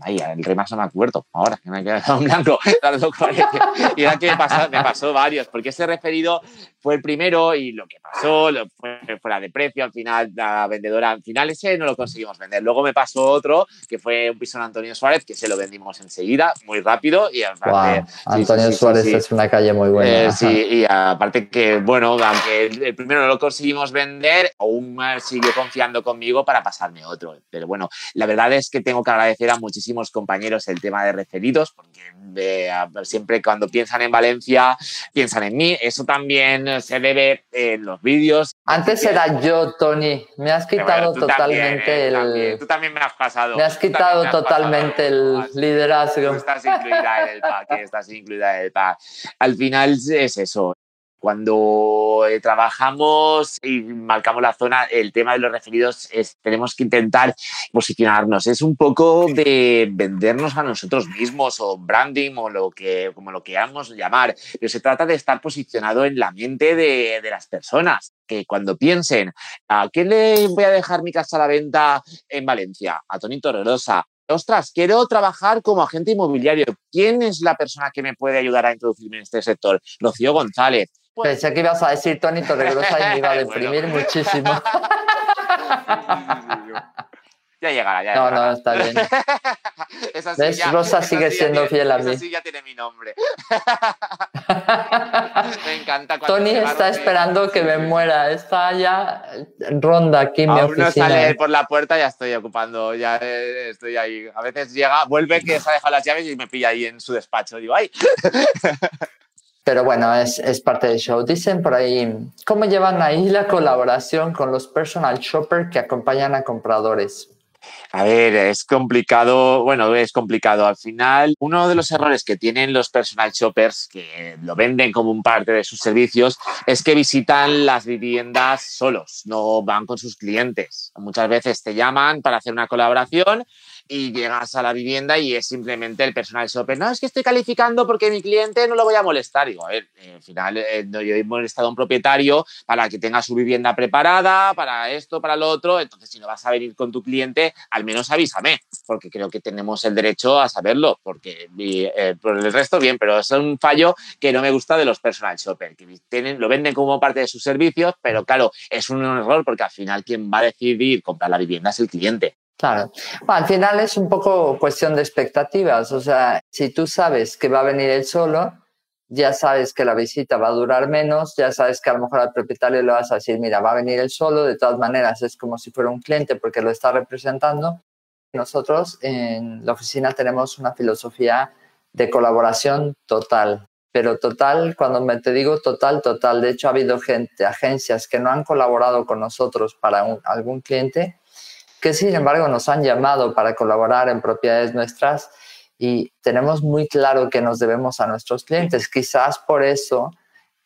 Ay, el no me acuerdo ahora, que me ha quedado en blanco. y era que me pasó, me pasó varios, porque ese referido fue el primero y lo que pasó lo fue fuera de precio. Al final, la vendedora, al final ese no lo conseguimos vender. Luego me pasó otro, que fue un piso en Antonio Suárez, que se lo vendimos enseguida, muy rápido. Y aparte, Antonio Suárez es una calle muy buena. Eh, sí, y aparte que, bueno, aunque el primero no lo conseguimos vender, aún siguió confiando conmigo para pasarme otro. Pero bueno, la verdad es que tengo que agradecer a muchísimos compañeros el tema de referidos, porque eh, siempre cuando piensan en Valencia, piensan en mí. Eso también se debe en los vídeos. Antes era yo, Tony. Me has quitado totalmente eh, el. Tú también me has pasado. Me has quitado totalmente el liderazgo. estás incluida en el pack, estás incluida en el pack. Al final es eso. Cuando eh, trabajamos y marcamos la zona, el tema de los referidos es tenemos que intentar posicionarnos. Es un poco de vendernos a nosotros mismos o branding o lo que, como lo queramos llamar. Pero se trata de estar posicionado en la mente de, de las personas que cuando piensen, ¿a qué le voy a dejar mi casa a la venta en Valencia? A Tony Torrerosa. Ostras, quiero trabajar como agente inmobiliario. ¿Quién es la persona que me puede ayudar a introducirme en este sector? Rocío González. Pensé que ibas a decir Tony Torregrosa y me iba a deprimir muchísimo. ya llegará, ya No, no, está bien. Rosa sigue siendo fiel a mí. Esa sí ya tiene mi nombre. me encanta. Tony está esperando que me muera. Está ya ronda aquí en mi oficina. no sale por la puerta, ya estoy ocupando, ya estoy ahí. A veces llega, vuelve que se ha dejado las llaves y me pilla ahí en su despacho. Digo, ¡ay! Pero bueno, es, es, parte del show. Dicen por ahí, ¿cómo llevan ahí la colaboración con los personal shoppers que acompañan a compradores? A ver, es complicado, bueno, es complicado. Al final, uno de los errores que tienen los personal shoppers, que lo venden como un parte de sus servicios, es que visitan las viviendas solos, no van con sus clientes. Muchas veces te llaman para hacer una colaboración y llegas a la vivienda y es simplemente el personal shopper. No, es que estoy calificando porque mi cliente no lo voy a molestar. Digo, a ver, eh, al final eh, yo he molestado a un propietario para que tenga su vivienda preparada, para esto, para lo otro. Entonces, si no vas a venir con tu cliente, al menos avísame, porque creo que tenemos el derecho a saberlo, porque eh, por el resto bien, pero es un fallo que no me gusta de los personal shopper, que lo venden como parte de sus servicios, pero claro, es un error porque al final quien va a decidir comprar la vivienda es el cliente. Claro. al final es un poco cuestión de expectativas. O sea, si tú sabes que va a venir él solo, ya sabes que la visita va a durar menos, ya sabes que a lo mejor al propietario le vas a decir, mira, va a venir él solo, de todas maneras es como si fuera un cliente porque lo está representando. Nosotros en la oficina tenemos una filosofía de colaboración total, pero total, cuando me te digo total, total, de hecho ha habido gente, agencias que no han colaborado con nosotros para algún cliente que sin embargo nos han llamado para colaborar en propiedades nuestras y tenemos muy claro que nos debemos a nuestros clientes. Quizás por eso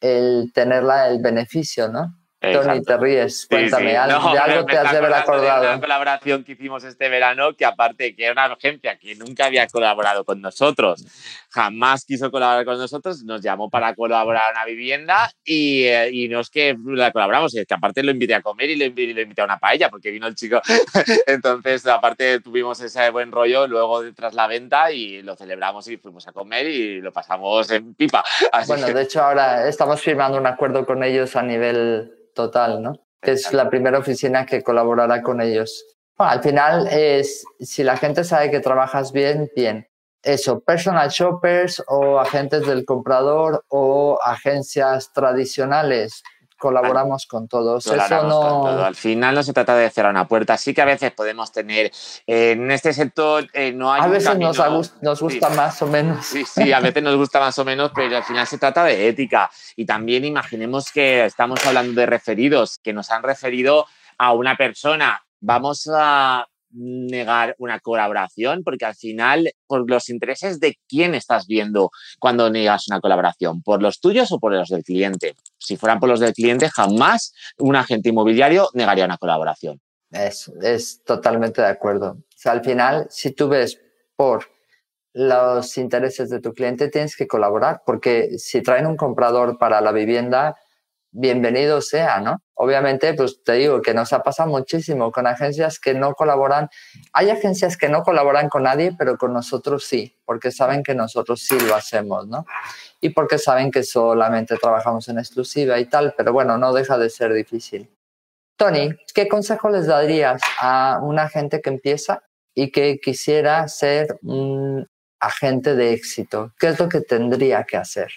el tener el beneficio, ¿no? Tony, te ríes. Cuéntame, de algo te has de haber acordado. una colaboración que hicimos este verano, que aparte que era una agencia que nunca había colaborado con nosotros, jamás quiso colaborar con nosotros, nos llamó para colaborar en una vivienda y, eh, y no es que la colaboramos, es que aparte lo invité a comer y lo invité, a una paella porque vino el chico. Entonces, aparte tuvimos ese buen rollo luego tras la venta y lo celebramos y fuimos a comer y lo pasamos en pipa. bueno, de hecho ahora estamos firmando un acuerdo con ellos a nivel total, ¿no? Que es la primera oficina que colaborará con ellos. Bueno, al final es, si la gente sabe que trabajas bien, bien. Eso, personal shoppers o agentes del comprador o agencias tradicionales, colaboramos con todos. Eso no... Al final no se trata de cerrar una puerta. Sí que a veces podemos tener, eh, en este sector eh, no hay... A veces nos, nos, gusta más o menos. Sí, sí, a veces nos gusta más o menos, pero al final se trata de ética. Y también imaginemos que estamos hablando de referidos, que nos han referido a una persona. Vamos a negar una colaboración, porque al final, por los intereses de quién estás viendo cuando niegas una colaboración, por los tuyos o por los del cliente. Si fueran por los del cliente, jamás un agente inmobiliario negaría una colaboración. Es, es totalmente de acuerdo. Al final, si tú ves por los intereses de tu cliente, tienes que colaborar, porque si traen un comprador para la vivienda, bienvenido sea, ¿no? Obviamente, pues te digo que nos ha pasado muchísimo con agencias que no colaboran. Hay agencias que no colaboran con nadie, pero con nosotros sí, porque saben que nosotros sí lo hacemos, ¿no? Y porque saben que solamente trabajamos en exclusiva y tal, pero bueno, no deja de ser difícil. Tony, ¿qué consejo les darías a una agente que empieza y que quisiera ser un agente de éxito? ¿Qué es lo que tendría que hacer?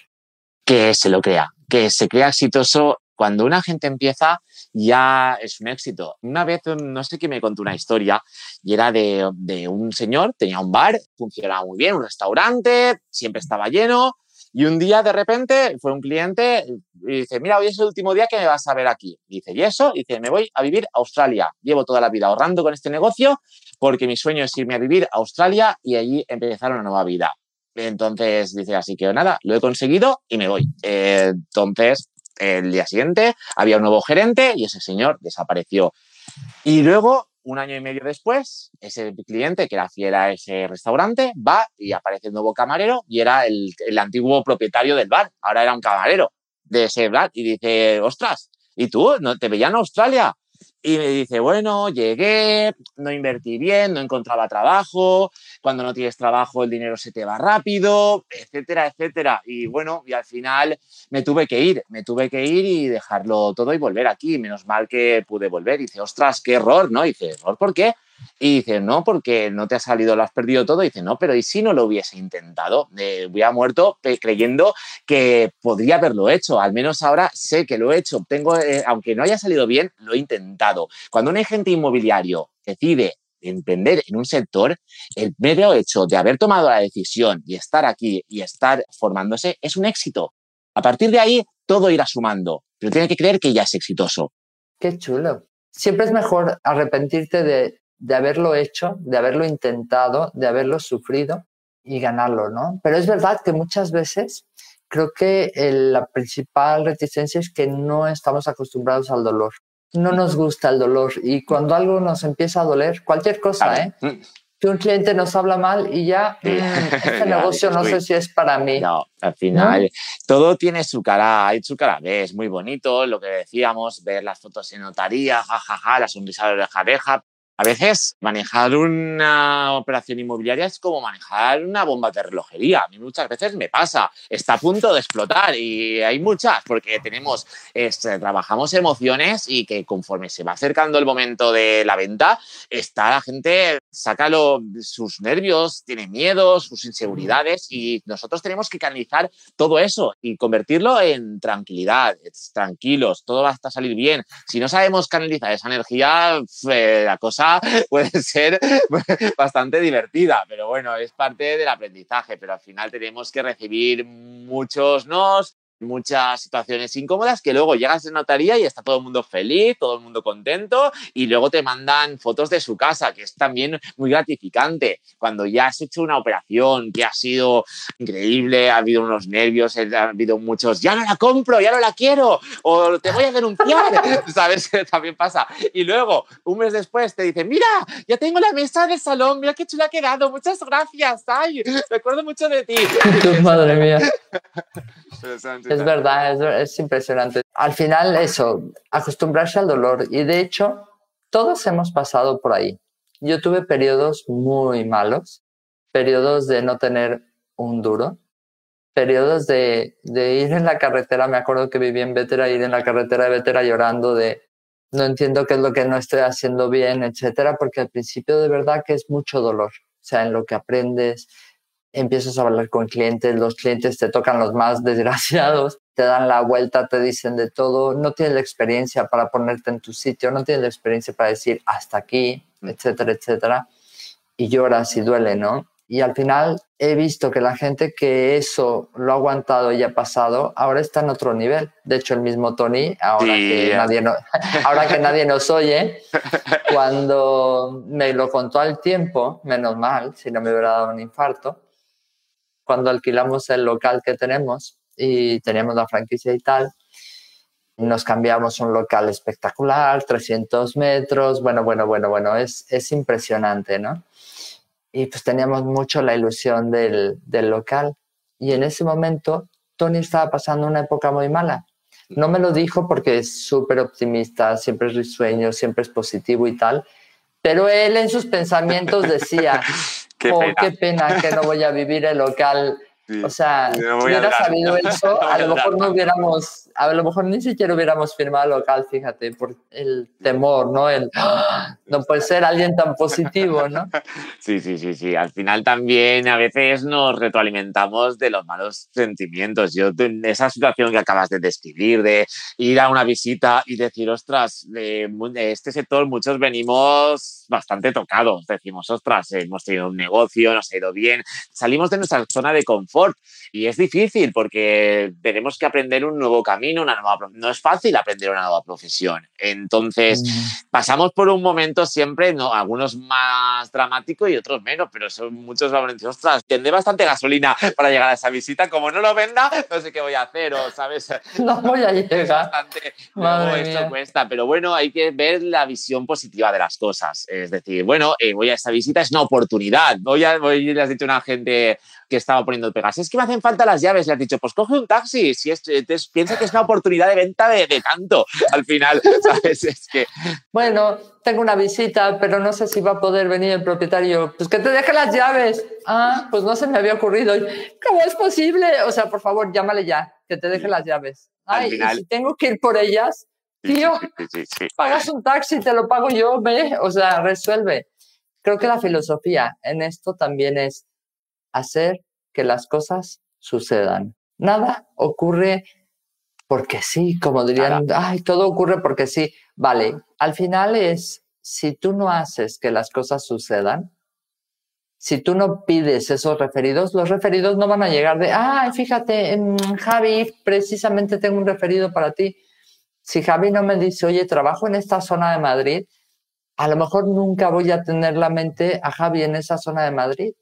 Que se lo crea, que se crea exitoso cuando una gente empieza ya es un éxito. Una vez, no sé quién me contó una historia y era de, un señor, tenía un bar, funcionaba muy bien, un restaurante, siempre estaba lleno y un día de repente fue un cliente y dice, mira, hoy es el último día que me vas a ver aquí. Dice, ¿y eso? Y dice, me voy a vivir a Australia. Llevo toda la vida ahorrando con este negocio porque mi sueño es irme a vivir a Australia y allí empezar una nueva vida. Entonces dice, así que nada, lo he conseguido y me voy. Entonces, el día siguiente había un nuevo gerente y ese señor desapareció. Y luego, un año y medio después, ese cliente que era fiel a ese restaurante va y aparece el nuevo camarero y era el, el antiguo propietario del bar. Ahora era un camarero de ese bar y dice, ostras, ¿y tú? ¿No te veía en Australia? Y me dice, bueno, llegué, no invertí bien, no encontraba trabajo, cuando no tienes trabajo el dinero se te va rápido, etcétera, etcétera. Y bueno, y al final me tuve que ir, me tuve que ir y dejarlo todo y volver aquí. Menos mal que pude volver. Dice, ostras, qué error, ¿no? Dice, ¿error por qué? Y dice, no, porque no te ha salido, lo has perdido todo. Dice, no, pero ¿y si no lo hubiese intentado? Eh, hubiera muerto creyendo que podría haberlo hecho. Al menos ahora sé que lo he hecho. Tengo, eh, aunque no haya salido bien, lo he intentado. Cuando un agente inmobiliario decide emprender en un sector, el medio hecho de haber tomado la decisión y estar aquí y estar formándose es un éxito. A partir de ahí, todo irá sumando, pero tiene que creer que ya es exitoso. Qué chulo. Siempre es mejor arrepentirte de de haberlo hecho, de haberlo intentado, de haberlo sufrido y ganarlo, ¿no? Pero es verdad que muchas veces creo que la principal reticencia es que no estamos acostumbrados al dolor. No nos gusta el dolor y cuando algo nos empieza a doler, cualquier cosa, ¿eh? Que un cliente nos habla mal y ya, este negocio no sé si es para mí. No, al final todo tiene su cara hay su cara B, es muy bonito lo que decíamos, ver las fotos en notaría, jajaja, ja, ja, la sonrisa de oreja a a veces manejar una operación inmobiliaria es como manejar una bomba de relojería. A mí muchas veces me pasa, está a punto de explotar y hay muchas porque tenemos, trabajamos emociones y que conforme se va acercando el momento de la venta, está la gente, saca sus nervios, tiene miedos, sus inseguridades y nosotros tenemos que canalizar todo eso y convertirlo en tranquilidad, tranquilos, todo va a salir bien. Si no sabemos canalizar esa energía, la cosa puede ser bastante divertida, pero bueno, es parte del aprendizaje, pero al final tenemos que recibir muchos nos, muchas situaciones incómodas que luego llegas a notaría y está todo el mundo feliz, todo el mundo contento y luego te mandan fotos de su casa, que es también muy gratificante. Cuando ya has hecho una operación que ha sido increíble, ha habido unos nervios, ha habido muchos, ya no la compro, ya no la quiero, o te voy a denunciar, ¿sabes? También pasa. Y luego, un mes después, te dicen, mira, ya tengo la mesa del salón, mira qué chula ha quedado, muchas gracias, ay, recuerdo mucho de ti. Madre mía. Es verdad, es, impresionante. Al final, eso, acostumbrarse al dolor. Y de hecho, todos hemos pasado por ahí. Yo tuve periodos muy malos, periodos de no tener un duro, periodos de, de ir en la carretera. Me acuerdo que viví en Vétera, ir en la carretera de Vétera llorando de no entiendo qué es lo que no estoy haciendo bien, etcétera, porque al principio de verdad que es mucho dolor. O sea, en lo que aprendes, empiezas a hablar con clientes, los clientes te tocan los más desgraciados, te dan la vuelta, te dicen de todo, no tienes la experiencia para ponerte en tu sitio, no tienes la experiencia para decir hasta aquí, etcétera, etcétera, y lloras y duele, ¿no? Y al final he visto que la gente que eso lo ha aguantado y ha pasado, ahora está en otro nivel. De hecho, el mismo Tony, ahora, que, nadie ahora que nadie nos oye, cuando me lo contó al tiempo, menos mal, si no me hubiera dado un infarto, cuando alquilamos el local que tenemos y teníamos la franquicia y tal, nos cambiamos un local espectacular, 300 metros, bueno, bueno, bueno, bueno, es, es impresionante, ¿no? Y pues teníamos mucho la ilusión del, del local. Y en ese momento Tony estaba pasando una época muy mala. No me lo dijo porque es súper optimista, siempre es risueño, siempre es positivo y tal, pero él en sus pensamientos decía, qué, oh, pena. qué pena que no voy a vivir el local. o sea, si hubiera sabido eso, a lo mejor no hubiéramos, a lo mejor ni siquiera hubiéramos firmado local, fíjate, por el temor, ¿no? ¡ah! no puede ser alguien tan positivo, ¿no? Sí, sí, sí, sí. Al final también a veces nos retroalimentamos de los malos sentimientos. Yo, esa situación que acabas de describir, de ir a una visita y decir, ostras, de este sector muchos venimos bastante tocados. Decimos, ostras, hemos tenido un negocio, nos ha ido bien. Salimos de nuestra zona de confort y es difícil porque tenemos que aprender un nuevo camino, una nueva... No es fácil aprender una nueva profesión. Entonces, mm. pasamos por un momento siempre, ¿no? algunos más dramáticos y otros menos, pero son muchos momentos, ostras, tendré bastante gasolina para llegar a esa visita, como no lo venda, no sé qué voy a hacer, o sabes. No voy a llegar. Bastante, esto cuesta, pero bueno, hay que ver la visión positiva de las cosas. Es decir, bueno, eh, voy a esta visita, es una oportunidad. Voy a, voy, le has dicho a una gente que estaba poniendo pegas, es que me hacen falta las llaves, le has dicho, pues coge un taxi, si es, piensa que es una oportunidad de venta de, de tanto, al final, ¿sabes? Es que... Bueno, tengo una visita, pero no sé si va a poder venir el propietario. Pues que te deje las llaves. Ah, pues no se me había ocurrido. ¿Cómo es posible? O sea, por favor, llámale ya, que te deje las llaves. Ay, y si tengo que ir por ellas, tío, pagas un taxi, te lo pago yo, ve, o sea, resuelve. Creo que la filosofía en esto también es hacer que las cosas sucedan. Nada ocurre porque sí, como dirían, ay, todo ocurre porque sí. Vale, al final es, si tú no haces que las cosas sucedan, si tú no pides esos referidos, los referidos no van a llegar de, ay, fíjate, Javi, precisamente tengo un referido para ti. Si Javi no me dice, oye, trabajo en esta zona de Madrid, a lo mejor nunca voy a tener la mente a Javi en esa zona de Madrid.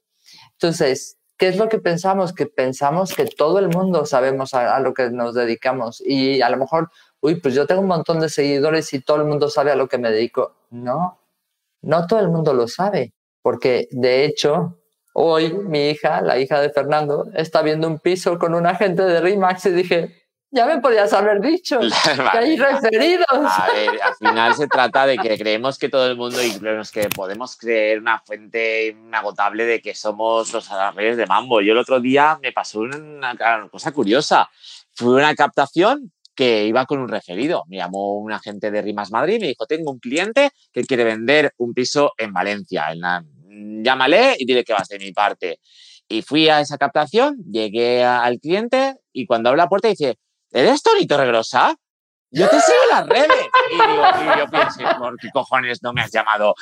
Entonces, ¿qué es lo que pensamos? Que pensamos que todo el mundo sabemos a, lo que nos dedicamos y a lo mejor, uy, pues yo tengo un montón de seguidores y todo el mundo sabe a lo que me dedico. No, no todo el mundo lo sabe, porque de hecho, hoy mi hija, la hija de Fernando, está viendo un piso con un agente de RIMAX y dije, ya me podías haber dicho que hay referidos. A ver, al final se trata de que creemos que todo el mundo y que podemos creer una fuente inagotable de que somos los reyes de mambo. Yo el otro día me pasó una, cosa curiosa. Fue una captación que iba con un referido. Me llamó un agente de Rimas Madrid y me dijo, tengo un cliente que quiere vender un piso en Valencia. Llámale y dile que vas de mi parte. Y fui a esa captación, llegué al cliente y cuando abre la puerta dice, ¿Eres Tonito Regrosa? yo te sigo en las redes. Y, digo, y yo pienso, ¿por qué cojones no me has llamado?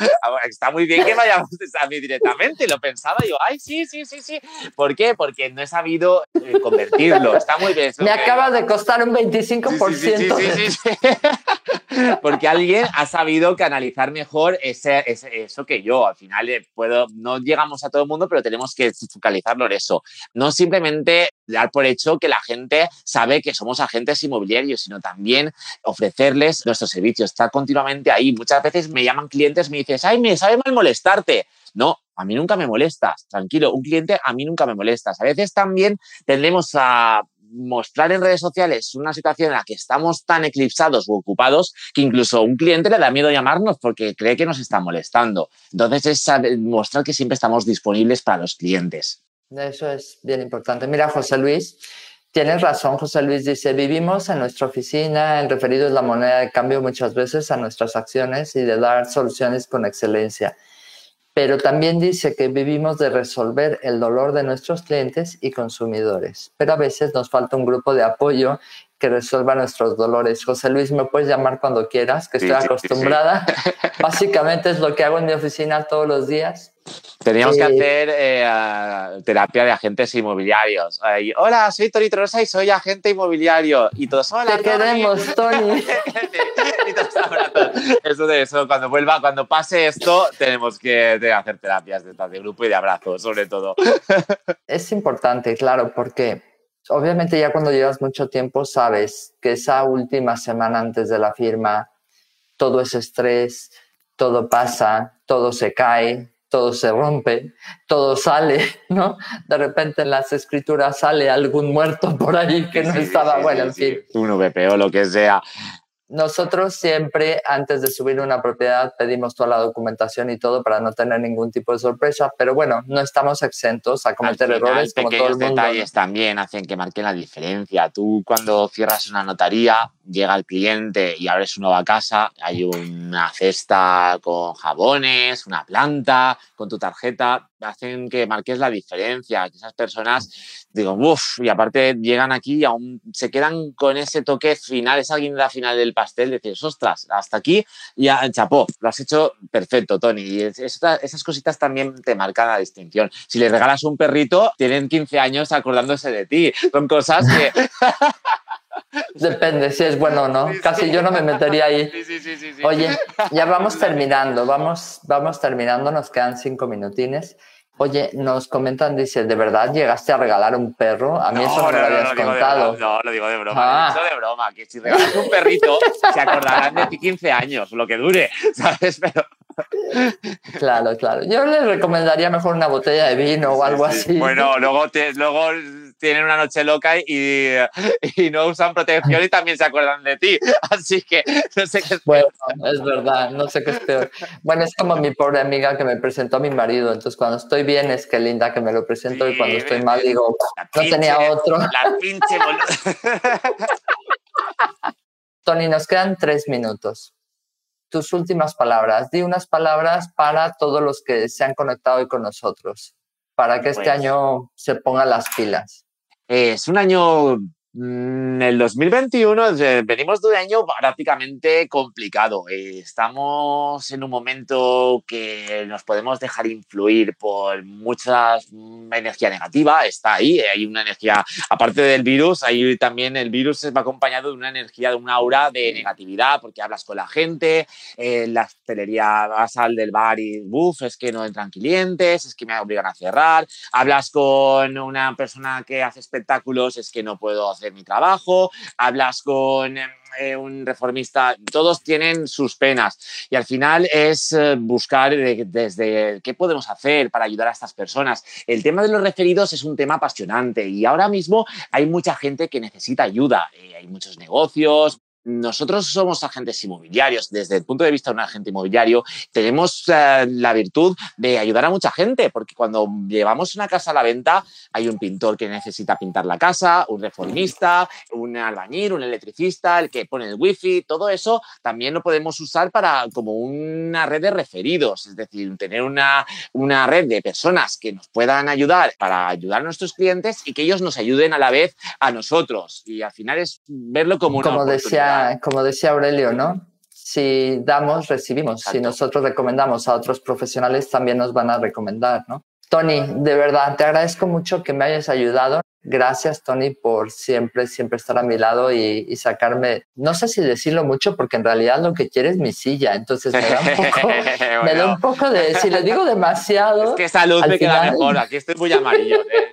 Está muy bien que vayamos a mí directamente. Lo pensaba yo, ay, sí, sí, sí, sí. ¿Por qué? Porque no he sabido eh, convertirlo. Está muy bien. Me acaba de costar un 25%. Sí, sí, sí, Porque alguien ha sabido canalizar mejor ese, eso que yo. Al final eh, puedo, no llegamos a todo el mundo, pero tenemos que focalizarlo en eso. No simplemente dar por hecho que la gente sabe que somos agentes inmobiliarios, sino también ofrecerles nuestros servicios, estar continuamente ahí. Muchas veces me llaman clientes, me dices, ay, me sabe mal molestarte. No, a mí nunca me molestas, tranquilo, un cliente a mí nunca me molestas. A veces también tendemos a mostrar en redes sociales una situación en la que estamos tan eclipsados o ocupados que incluso un cliente le da miedo llamarnos porque cree que nos está molestando. Entonces es mostrar que siempre estamos disponibles para los clientes. Eso es bien importante. Mira, José Luis, tienes razón, José Luis dice, vivimos en nuestra oficina, el referido es la moneda de cambio muchas veces a nuestras acciones y de dar soluciones con excelencia. Pero también dice que vivimos de resolver el dolor de nuestros clientes y consumidores. Pero a veces nos falta un grupo de apoyo que resuelva nuestros dolores. José Luis, me puedes llamar cuando quieras, que estoy acostumbrada. Básicamente es lo que hago en mi oficina todos los días. Teníamos que hacer eh, terapia de agentes inmobiliarios. Hola, soy Tony Trosa y soy agente inmobiliario. Y todos, hola, Te queremos, Tony. eso de eso, cuando vuelva, cuando pase esto, tenemos que hacer terapias de, de grupo y de abrazo, sobre todo. es importante, claro, porque obviamente ya cuando llevas mucho tiempo sabes que esa última semana antes de la firma, todo es estrés, todo pasa, todo se cae, todo se rompe, todo sale, ¿no? De repente en las escrituras sale algún muerto por ahí que no estaba, bueno, en fin. Un VP o lo que sea. Nosotros siempre, antes de subir una propiedad, pedimos toda la documentación y todo para no tener ningún tipo de sorpresa, pero bueno, no estamos exentos a cometer errores como todo el mundo. detalles también hacen que marquen la diferencia. Tú cuando cierras una notaría, llega el cliente y abres una nueva casa, hay una cesta con jabones, una planta, con tu tarjeta, hacen que marques la diferencia, que esas personas digo, uff, y aparte llegan aquí y aún se quedan con ese toque final, esa guinda final del pastel, decir, ostras, hasta aquí ya chapó, lo has hecho perfecto, Tony. Y esas cositas también te marcan la distinción. Si le regalas un perrito, tienen 15 años acordándose de ti. Son cosas que... Depende si es bueno o no. Casi yo no me metería ahí. Oye, ya vamos terminando, vamos, vamos terminando, nos quedan cinco minutines. Oye, nos comentan, dice, ¿de verdad llegaste a regalar un perro? A mí eso no, me lo habías contado. no, lo digo de broma, ah. de broma, que si regalas un perrito se acordarán de ti 15 años, lo que dure, ¿sabes? Pero... Claro, claro. Yo les recomendaría mejor una botella de vino o algo así. Bueno, luego, te, luego tienen una noche loca y, y, no usan protección y también se acuerdan de ti. Así que no sé qué es Bueno, es verdad, no sé qué es peor. Bueno, es como mi pobre amiga que me presentó a mi marido. Entonces, cuando estoy bien es que linda que me lo presento y cuando estoy mal digo, no tenía otro. La pinche Tony, nos quedan tres minutos. Tus últimas palabras. Di unas palabras para todos los que se han conectado hoy con nosotros, para que este pues año se pongan las pilas. Es un año en mm, el 2021 venimos de un año prácticamente complicado. Estamos en un momento que nos podemos dejar influir por mucha mm, energía negativa. Está ahí, hay una energía, aparte del virus, ahí también el virus va acompañado de una energía, de una aura de negatividad, porque hablas con la gente, en la hostelería vas al del bar y, uff, es que no entran clientes, es que me obligan a cerrar. Hablas con una persona que hace espectáculos, es que no puedo hacer de mi trabajo, hablas con eh, un reformista, todos tienen sus penas y al final es eh, buscar desde qué podemos hacer para ayudar a estas personas. El tema de los referidos es un tema apasionante y ahora mismo hay mucha gente que necesita ayuda, eh, hay muchos negocios, nosotros somos agentes inmobiliarios. Desde el punto de vista de un agente inmobiliario, tenemos eh, la virtud de ayudar a mucha gente, porque cuando llevamos una casa a la venta, hay un pintor que necesita pintar la casa, un reformista, un albañil, un electricista, el que pone el wifi, todo eso también lo podemos usar para como una red de referidos, es decir, tener una, una red de personas que nos puedan ayudar para ayudar a nuestros clientes y que ellos nos ayuden a la vez a nosotros. Y al final es verlo como una decía decía, como decía Aurelio, ¿no? Si damos, recibimos. Si nosotros recomendamos a otros profesionales, también nos van a recomendar, ¿no? Tony, de verdad, te agradezco mucho que me hayas ayudado. Gracias, Tony, por siempre, siempre estar a mi lado y, sacarme, no sé si decirlo mucho, porque en realidad lo que quiere es mi silla, entonces me da un poco, me da un poco de, si le digo demasiado. Es que esa luz me queda mejor, aquí estoy muy amarillo. ¿eh?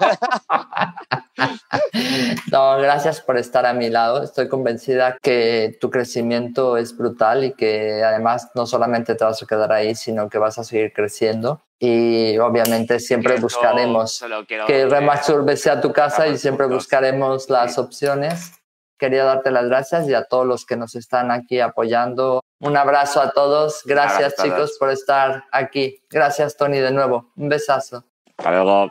no, gracias por estar a mi lado. Estoy convencida que tu crecimiento es brutal y que además no solamente te vas a quedar ahí, sino que vas a seguir creciendo. Y obviamente siempre buscaremos que Remax Urbe sea tu casa y siempre buscaremos las opciones. Quería darte las gracias y a todos los que nos están aquí apoyando. Un abrazo a todos. Gracias, chicos por estar aquí. Gracias Tony de nuevo. Un besazo. Hasta luego.